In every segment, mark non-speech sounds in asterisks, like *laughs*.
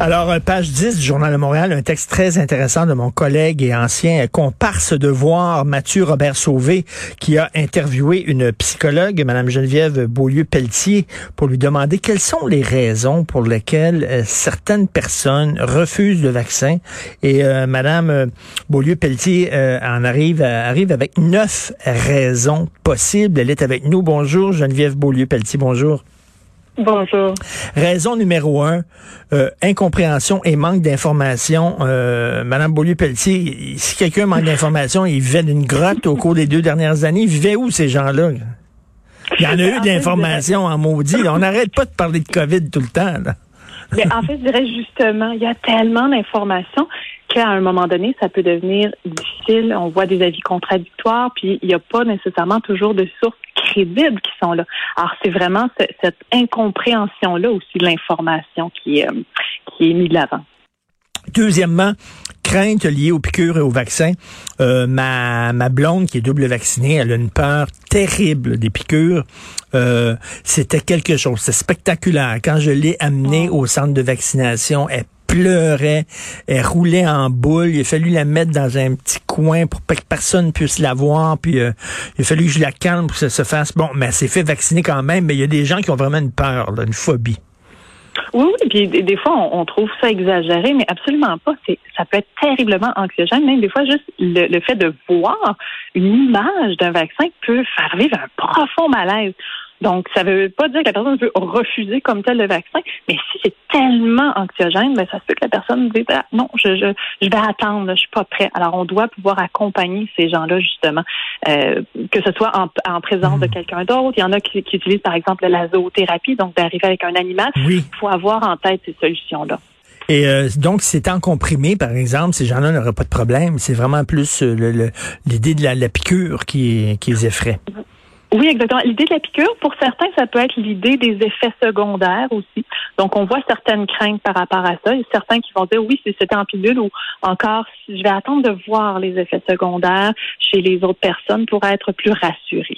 Alors, euh, page 10 du Journal de Montréal, un texte très intéressant de mon collègue et ancien comparse de voir, Mathieu Robert Sauvé, qui a interviewé une psychologue, Madame Geneviève Beaulieu-Pelletier, pour lui demander quelles sont les raisons pour lesquelles euh, certaines personnes refusent le vaccin. Et euh, Madame Beaulieu-Pelletier en arrive, arrive avec neuf raisons possibles. Elle est avec nous. Bonjour, Geneviève Beaulieu-Pelletier. Bonjour. Bonjour. Raison numéro un, euh, incompréhension et manque d'information. Euh, Madame Beaulieu-Pelletier, si quelqu'un manque d'information, il vivait d'une grotte au cours des deux dernières années. Ils vivaient où ces gens-là? Il y en a eu de l'information en maudit. On n'arrête pas de parler de COVID tout le temps. Mais en fait, je dirais justement, il y a tellement d'informations qu'à un moment donné, ça peut devenir difficile. On voit des avis contradictoires, puis il n'y a pas nécessairement toujours de sources crédibles qui sont là. Alors, c'est vraiment cette incompréhension-là aussi de l'information qui, euh, qui est mise de l'avant. Deuxièmement, crainte liée aux piqûres et aux vaccins. Euh, ma, ma blonde, qui est double vaccinée, elle a une peur terrible des piqûres. Euh, c'était quelque chose, c'est spectaculaire. Quand je l'ai amenée oh. au centre de vaccination, elle pleurait, elle roulait en boule. Il a fallu la mettre dans un petit coin pour que personne puisse la voir. Puis euh, il a fallu que je la calme pour que ça se fasse. Bon, mais elle s'est fait vacciner quand même. Mais il y a des gens qui ont vraiment une peur, une phobie. Oui, oui, puis des, fois, on, trouve ça exagéré, mais absolument pas. C'est, ça peut être terriblement anxiogène. Même des fois, juste le fait de voir une image d'un vaccin peut faire vivre un profond malaise. Donc, ça ne veut pas dire que la personne veut refuser comme tel le vaccin, mais si c'est tellement anxiogène, ben, ça se peut que la personne dise ah, non, je, je, je vais attendre, je suis pas prêt. Alors, on doit pouvoir accompagner ces gens-là, justement, euh, que ce soit en, en présence de hmm. quelqu'un d'autre. Il y en a qui, qui utilisent, par exemple, la zoothérapie, donc d'arriver avec un animal. Il faut avoir en tête ces solutions-là. Et euh, donc, si c'est en comprimé, par exemple, ces gens-là n'auraient pas de problème. C'est vraiment plus euh, l'idée de la, la, piqûre qui, qui les effraie. Oui, exactement. L'idée de la piqûre, pour certains, ça peut être l'idée des effets secondaires aussi. Donc, on voit certaines craintes par rapport à ça. Il y a certains qui vont dire oui, c'est c'était en pilule ou encore, je vais attendre de voir les effets secondaires chez les autres personnes pour être plus rassuré.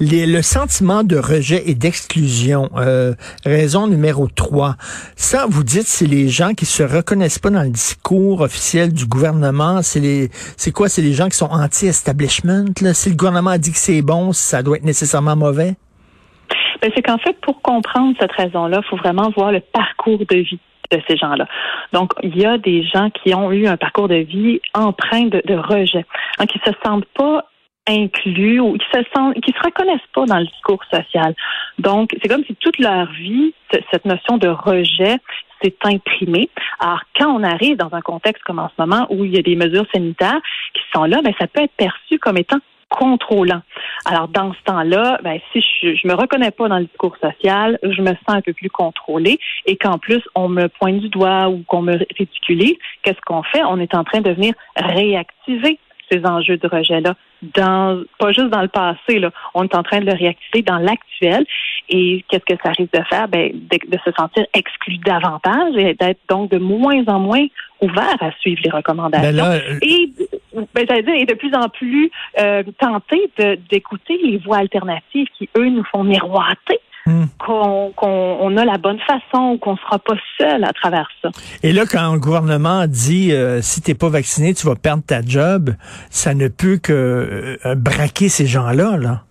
le sentiment de rejet et d'exclusion, euh, raison numéro 3. Ça, vous dites, c'est les gens qui se reconnaissent pas dans le discours officiel du gouvernement. C'est les, c'est quoi? C'est les gens qui sont anti-establishment. Si le gouvernement a dit que c'est bon, ça doit être nécessairement mauvais? Ben, c'est qu'en fait, pour comprendre cette raison-là, il faut vraiment voir le parcours de vie de ces gens-là. Donc, il y a des gens qui ont eu un parcours de vie empreint de, rejet, hein, qui se sentent pas inclus ou qui se sentent, qui se reconnaissent pas dans le discours social. Donc, c'est comme si toute leur vie, cette notion de rejet s'est imprimée. Alors, quand on arrive dans un contexte comme en ce moment où il y a des mesures sanitaires qui sont là, ben, ça peut être perçu comme étant contrôlant. Alors, dans ce temps-là, ben, si je, je me reconnais pas dans le discours social, je me sens un peu plus contrôlée et qu'en plus, on me pointe du doigt ou qu'on me ridiculise, qu'est-ce qu'on fait? On est en train de venir réactiver ces enjeux de rejet-là, dans pas juste dans le passé, là, on est en train de le réactiver dans l'actuel. Et qu'est-ce que ça risque de faire? Ben, de, se sentir exclu davantage et d'être donc de moins en moins ouvert à suivre les recommandations. Ben et, ben, dire, et de plus en plus euh, tenté d'écouter les voix alternatives qui, eux, nous font miroiter Hmm. qu'on a la bonne façon, qu'on ne sera pas seul à travers ça. Et là, quand le gouvernement dit euh, si tu n'es pas vacciné, tu vas perdre ta job, ça ne peut que euh, braquer ces gens-là, là.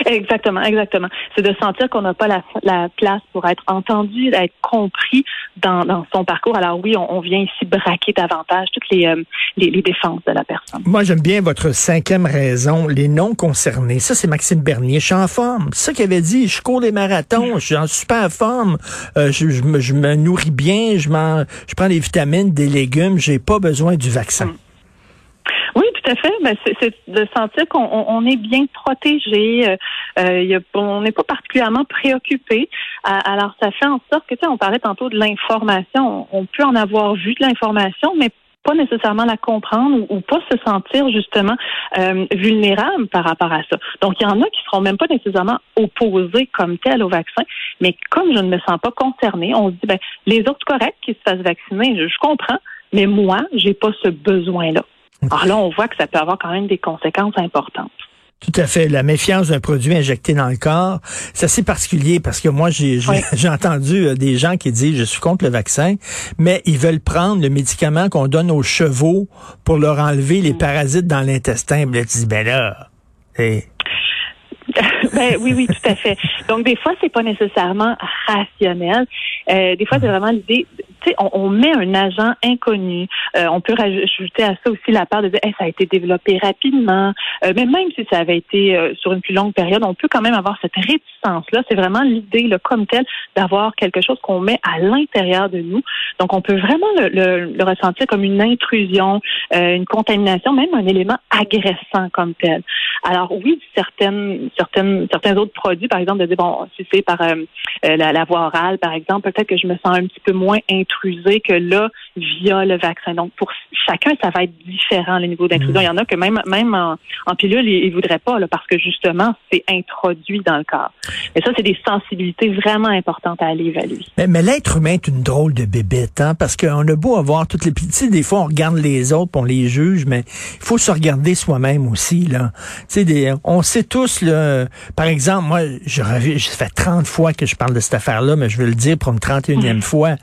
*laughs* Exactement, exactement. C'est de sentir qu'on n'a pas la, la, place pour être entendu, être compris dans, dans son parcours. Alors oui, on, on, vient ici braquer davantage toutes les, euh, les, les, défenses de la personne. Moi, j'aime bien votre cinquième raison, les non concernés. Ça, c'est Maxime Bernier. Je suis en forme. C'est ça qu'il avait dit. Je cours des marathons. Je suis en super forme. Euh, je, je, me, je, me, nourris bien. Je, je prends des vitamines, des légumes. J'ai pas besoin du vaccin. Mm fait. Ben, c'est de sentir qu'on est bien protégé. Euh, euh on n'est pas particulièrement préoccupé. alors, ça fait en sorte que, tu sais, on parlait tantôt de l'information. On peut en avoir vu de l'information, mais pas nécessairement la comprendre ou, pas se sentir justement euh, vulnérable par rapport à ça. Donc, il y en a qui seront même pas nécessairement opposés comme tel au vaccin, mais comme je ne me sens pas concernée, on se dit, ben, les autres corrects qui se fassent vacciner, je, je comprends, mais moi, j'ai pas ce besoin-là. Alors là, on voit que ça peut avoir quand même des conséquences importantes. Tout à fait. La méfiance d'un produit injecté dans le corps, c'est assez particulier parce que moi, j'ai j'ai *laughs* entendu euh, des gens qui disent, je suis contre le vaccin, mais ils veulent prendre le médicament qu'on donne aux chevaux pour leur enlever les mm. parasites dans l'intestin. Ben, tu dis, ben là, *laughs* ben, oui, oui, tout à fait. Donc, des fois, c'est pas nécessairement rationnel. Euh, des fois, c'est vraiment l'idée on, on, met un agent inconnu. Euh, on peut rajouter à ça aussi la part de dire ça a été développé rapidement. Euh, mais même si ça avait été euh, sur une plus longue période, on peut quand même avoir cette réticence-là. C'est vraiment l'idée comme telle d'avoir quelque chose qu'on met à l'intérieur de nous. Donc, on peut vraiment le, le, ressentir comme une intrusion, une contamination, même un élément agressant comme tel. Alors oui, certaines, certaines, certains autres produits, par exemple, de dire bon, si c'est par la, la voie orale, par exemple, peut-être que je me sens un petit peu moins que là, via le vaccin. Donc, pour chacun, ça va être différent, le niveau d'intrusion. Mm. Il y en a que même, même en, pilule, ils ne voudraient pas, là, parce que justement, c'est introduit dans le corps. Mais ça, c'est des sensibilités vraiment importantes à aller évaluer. Mais, mais l'être humain est une drôle de bébête, hein, parce qu'on a beau avoir toutes les petites, des fois, on regarde les autres, on les juge, mais il faut se regarder soi-même aussi, là. Tu sais, on sait tous, là, par exemple, moi, je, ça fait 30 fois que je parle de cette affaire-là, mais je veux le dire pour une 31e mm. fois.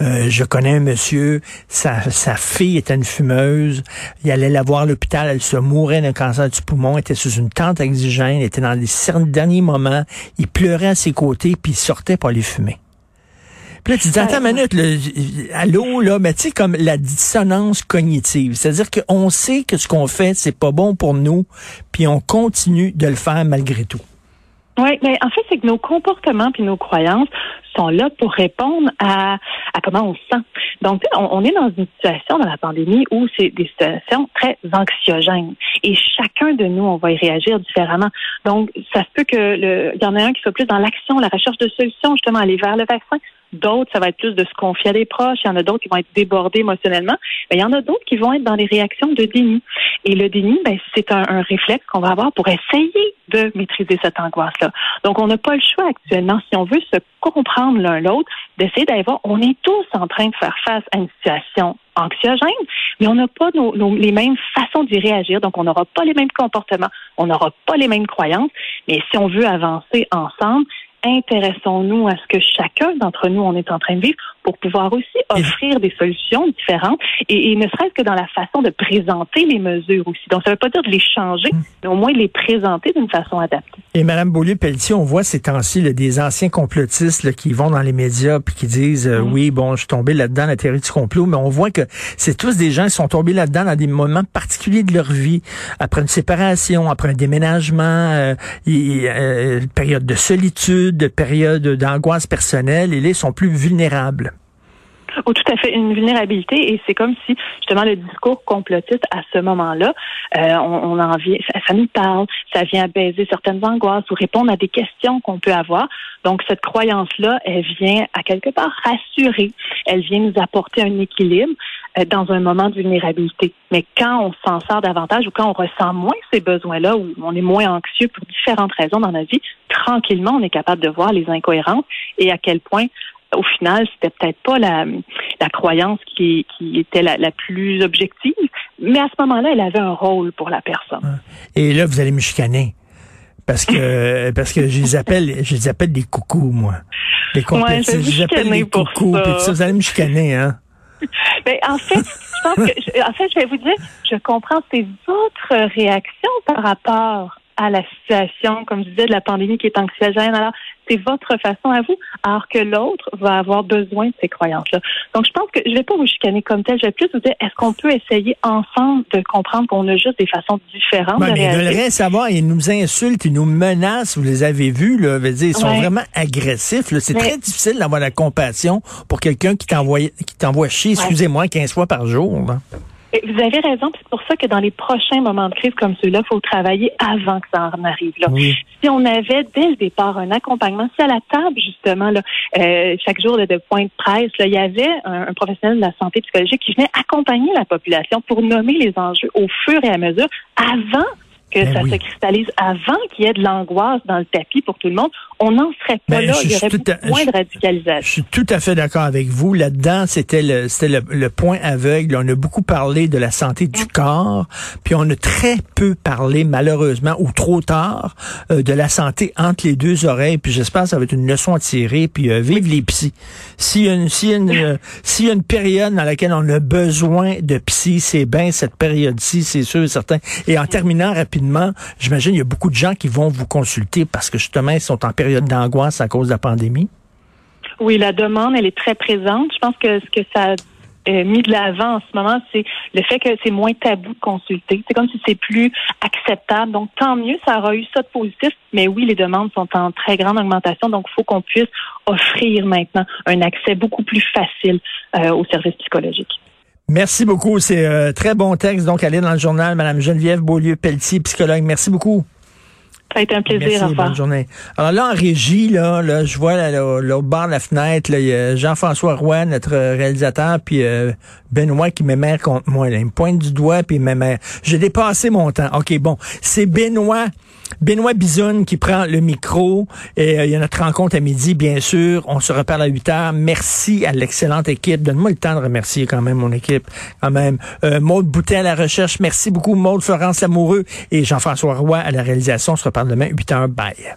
Euh, je connais un monsieur, sa, sa fille était une fumeuse, il allait la voir à l'hôpital, elle se mourait d'un cancer du poumon, était sous une tente oxygène, était dans les derniers moments, il pleurait à ses côtés, puis il sortait pour aller fumer. Puis là, tu dis, attends une minute, allô, là, mais tu sais, comme la dissonance cognitive. C'est-à-dire qu'on sait que ce qu'on fait, c'est pas bon pour nous, puis on continue de le faire malgré tout. Oui, mais en fait, c'est que nos comportements puis nos croyances sont là pour répondre à, à comment on se sent. Donc, on, on, est dans une situation dans la pandémie où c'est des situations très anxiogènes. Et chacun de nous, on va y réagir différemment. Donc, ça se peut que le, il y en a un qui soit plus dans l'action, la recherche de solutions, justement, aller vers le vaccin. D'autres, ça va être plus de se confier à des proches. Il y en a d'autres qui vont être débordés émotionnellement. Mais il y en a d'autres qui vont être dans les réactions de déni. Et le déni, ben, c'est un, réflexe qu'on va avoir pour essayer de maîtriser cette angoisse-là. Donc, on n'a pas le choix actuellement, si on veut se comprendre l'un l'autre, d'essayer d'aller voir, on est tous en train de faire face à une situation anxiogène, mais on n'a pas les mêmes façons d'y réagir, donc on n'aura pas les mêmes comportements, on n'aura pas les mêmes croyances, mais si on veut avancer ensemble, intéressons-nous à ce que chacun d'entre nous on est en train de vivre pour pouvoir aussi offrir des solutions différentes et, ne serait-ce que dans la façon de présenter les mesures aussi. Donc, ça ne veut pas dire de les changer, hmm. mais au moins de les présenter d'une façon adaptée. Et Mme Beaulieu-Pelletier, on voit ces temps-ci des anciens complotistes qui vont dans les médias puis qui disent euh, hmm. oui, bon, je suis tombé là-dedans, la théorie du complot, mais on voit que c'est tous des gens qui sont tombés là-dedans dans des moments particuliers de leur vie, après une séparation, après un déménagement, euh, euh, période de solitude, période d'angoisse personnelle, et là, ils sont plus vulnérables. Oh, tout à fait, une vulnérabilité. Et c'est comme si, justement, le discours complotiste, à ce moment-là, euh, on, en vient, ça, nous parle, ça vient baiser certaines angoisses ou répondre à des questions qu'on peut avoir. Donc, cette croyance-là, elle vient à quelque part rassurer. Elle vient nous apporter un équilibre euh, dans un moment de vulnérabilité. Mais quand on s'en sort davantage ou quand on ressent moins ces besoins-là ou on est moins anxieux pour différentes raisons dans notre vie, tranquillement, on est capable de voir les incohérences et à quel point au final, c'était peut-être pas la, la croyance qui, qui était la, la, plus objective, mais à ce moment-là, elle avait un rôle pour la personne. Et là, vous allez me chicaner. Parce que *laughs* parce que je les appelle je les appelle des coucous moi. Les compétitions, je, les appelle des coucous. Ça. vous allez me chicaner hein? *laughs* Ben, en fait, je pense que en fait, je vais vous dire, je comprends ces autres réactions par rapport à la situation, comme je disais, de la pandémie qui est anxiogène. Alors, c'est votre façon à vous, alors que l'autre va avoir besoin de ces croyances-là. Donc, je pense que je vais pas vous chicaner comme tel. Je vais plus vous dire, est-ce qu'on peut essayer ensemble de comprendre qu'on a juste des façons différentes ben, de mais Ils veulent rien savoir. Ils nous insultent, ils nous menacent. Vous les avez vus, là. Dire, ils sont vraiment agressifs. C'est très difficile d'avoir la compassion pour quelqu'un qui t'envoie, qui t'envoie chier, excusez-moi, 15 fois par jour. Vous avez raison, c'est pour ça que dans les prochains moments de crise comme ceux-là, il faut travailler avant que ça en arrive là. Si on avait dès le départ un accompagnement, si à la table justement là, euh, chaque jour de point de presse, là, il y avait un, professionnel de la santé psychologique qui venait accompagner la population pour nommer les enjeux au fur et à mesure avant que Ben ça oui. se cristallise avant qu'il y ait de l'angoisse dans le tapis pour tout le monde, on n'en serait pas Ben, là. je Il y suis aurait tout beaucoup à- moins je- de Je radicalisation. suis tout à fait d'accord avec vous. Là-dedans, c'était le, c'était le, le point aveugle. On a beaucoup parlé de la santé du corps, puis on a très peu parlé, malheureusement, ou trop tard, euh, de la santé entre les deux oreilles. Puis j'espère que ça va être une leçon à tirer. Puis euh, vive les psys. S'il y a une, s'il y a une, euh, *laughs* s'il y a une période dans laquelle on a besoin de psy, c'est bien cette période-ci, c'est sûr et certain. Et en terminant rapidement, j'imagine il y a beaucoup de gens qui vont vous consulter parce que justement ils sont en période d'angoisse à cause de la pandémie. Oui, la demande, elle est très présente. Je pense que ce que ça a euh, mis de l'avant en ce moment, c'est le fait que c'est moins tabou de consulter. C'est comme si c'est plus acceptable. Donc, tant mieux, ça aura eu ça de positif. Mais oui, les demandes sont en très grande augmentation. Donc, il faut qu'on puisse offrir maintenant un accès beaucoup plus facile euh, aux services psychologiques. Merci beaucoup. C'est un très bon texte. Donc, allez dans le journal, Madame Geneviève Beaulieu-Pelletier, psychologue. Merci beaucoup. Ça a été un plaisir. Merci, au bonne journée. Alors là, en régie, là, là je vois là, là, l'autre bord de la fenêtre, là, il y a Jean-François Roy, notre réalisateur, puis euh, Benoît qui m'émère contre moi. Il me pointe du doigt, puis il m'émère. J'ai dépassé mon temps. OK, bon. C'est Benoît. Benoît Bizoun qui prend le micro. Et euh, il y a notre rencontre à midi, bien sûr. On se reparle à 8 heures. Merci à l'excellente équipe. Donne-moi le temps de remercier quand même mon équipe. Quand même. Euh, Maude Boutet à la recherche. Merci beaucoup. Maude Florence Lamoureux et Jean-François Roy à la réalisation. On se reparle demain, 8 heures. Bye.